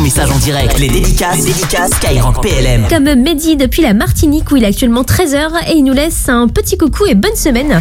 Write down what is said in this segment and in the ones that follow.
message en direct. Les dédicaces, les PLM. Comme Mehdi depuis la Martinique où il est actuellement 13h et il nous laisse un petit coucou et bonne semaine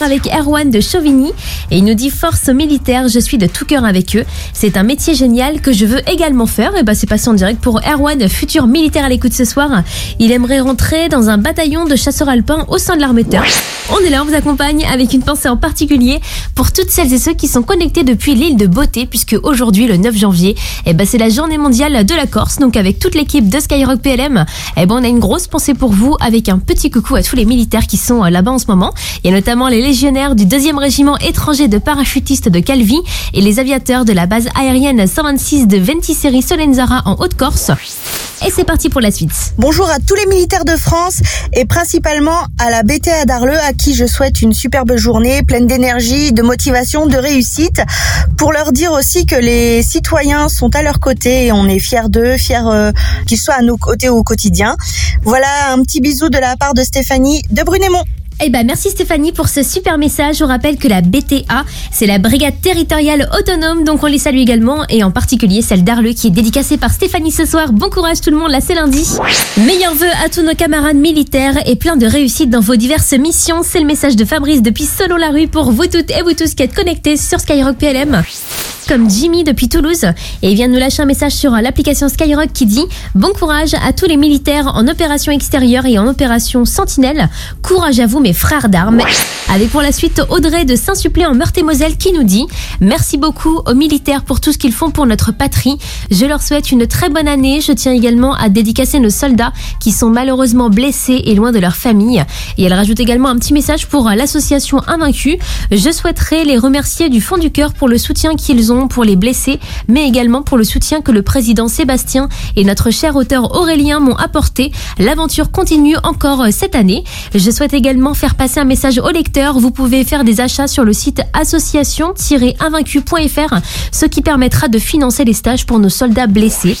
avec Erwan de Chauvigny et il nous dit force militaire, je suis de tout cœur avec eux. C'est un métier génial que je veux également faire et bah c'est passé en direct pour Erwan, futur militaire à l'écoute ce soir. Il aimerait rentrer dans un bataillon de chasseurs alpins au sein de l'armée de terre. On est là, on vous accompagne avec une pensée en particulier pour toutes celles et ceux qui sont connectés depuis l'île de Beauté puisque aujourd'hui le 9 janvier, eh ben, c'est la journée mondiale de la Corse. Donc avec toute l'équipe de Skyrock PLM, eh ben, on a une grosse pensée pour vous avec un petit coucou à tous les militaires qui sont euh, là-bas en ce moment. Il y a notamment les légionnaires du 2e régiment étranger de parachutistes de Calvi et les aviateurs de la base aérienne 126 de Ventiseri Solenzara en Haute-Corse. Et c'est parti pour la suite. Bonjour à tous les militaires de France et principalement à la BTA d'Arleux à qui je souhaite une superbe journée pleine d'énergie, de motivation, de réussite. Pour leur dire aussi que les citoyens sont à leur côté et on est fiers d'eux, fiers euh, qu'ils soient à nos côtés au quotidien. Voilà un petit bisou de la part de Stéphanie de Brunémont. Eh ben merci Stéphanie pour ce super message. On rappelle que la BTA, c'est la Brigade territoriale autonome, donc on les salue également, et en particulier celle d'Arleux qui est dédicacée par Stéphanie ce soir. Bon courage tout le monde, là c'est lundi. Meilleurs vœux à tous nos camarades militaires et plein de réussite dans vos diverses missions. C'est le message de Fabrice depuis Solo la rue pour vous toutes et vous tous qui êtes connectés sur Skyrock PLM comme Jimmy depuis Toulouse et il vient de nous lâcher un message sur l'application Skyrock qui dit Bon courage à tous les militaires en opération extérieure et en opération sentinelle. Courage à vous mes frères d'armes. Avec pour la suite Audrey de Saint-Supplé en Meurthe-et-Moselle qui nous dit Merci beaucoup aux militaires pour tout ce qu'ils font pour notre patrie. Je leur souhaite une très bonne année. Je tiens également à dédicacer nos soldats qui sont malheureusement blessés et loin de leur famille. Et elle rajoute également un petit message pour l'association Invaincu. Je souhaiterais les remercier du fond du cœur pour le soutien qu'ils ont pour les blessés, mais également pour le soutien que le président Sébastien et notre cher auteur Aurélien m'ont apporté. L'aventure continue encore cette année. Je souhaite également faire passer un message aux lecteurs. Vous pouvez faire des achats sur le site association-invaincu.fr, ce qui permettra de financer les stages pour nos soldats blessés.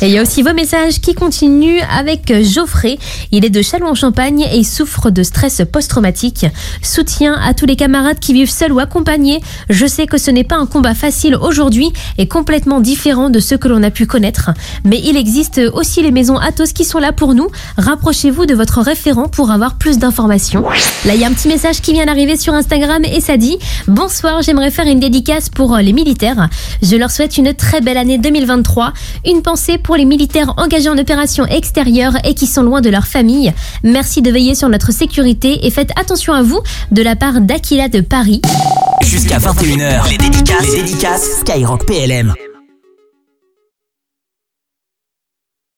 Et il y a aussi vos messages qui continuent avec Geoffrey. Il est de Châlons-en-Champagne et souffre de stress post-traumatique. Soutien à tous les camarades qui vivent seuls ou accompagnés. Je sais que ce n'est pas un combat facile aujourd'hui est complètement différent de ce que l'on a pu connaître. Mais il existe aussi les maisons Atos qui sont là pour nous. Rapprochez-vous de votre référent pour avoir plus d'informations. Là, il y a un petit message qui vient d'arriver sur Instagram et ça dit Bonsoir, j'aimerais faire une dédicace pour les militaires. Je leur souhaite une très belle année 2023. Une pensée pour les militaires engagés en opération extérieure et qui sont loin de leur famille. Merci de veiller sur notre sécurité et faites attention à vous de la part d'Aquila de Paris. Jusqu'à 21h, les dédicaces, les dédicaces Skyrock PLM.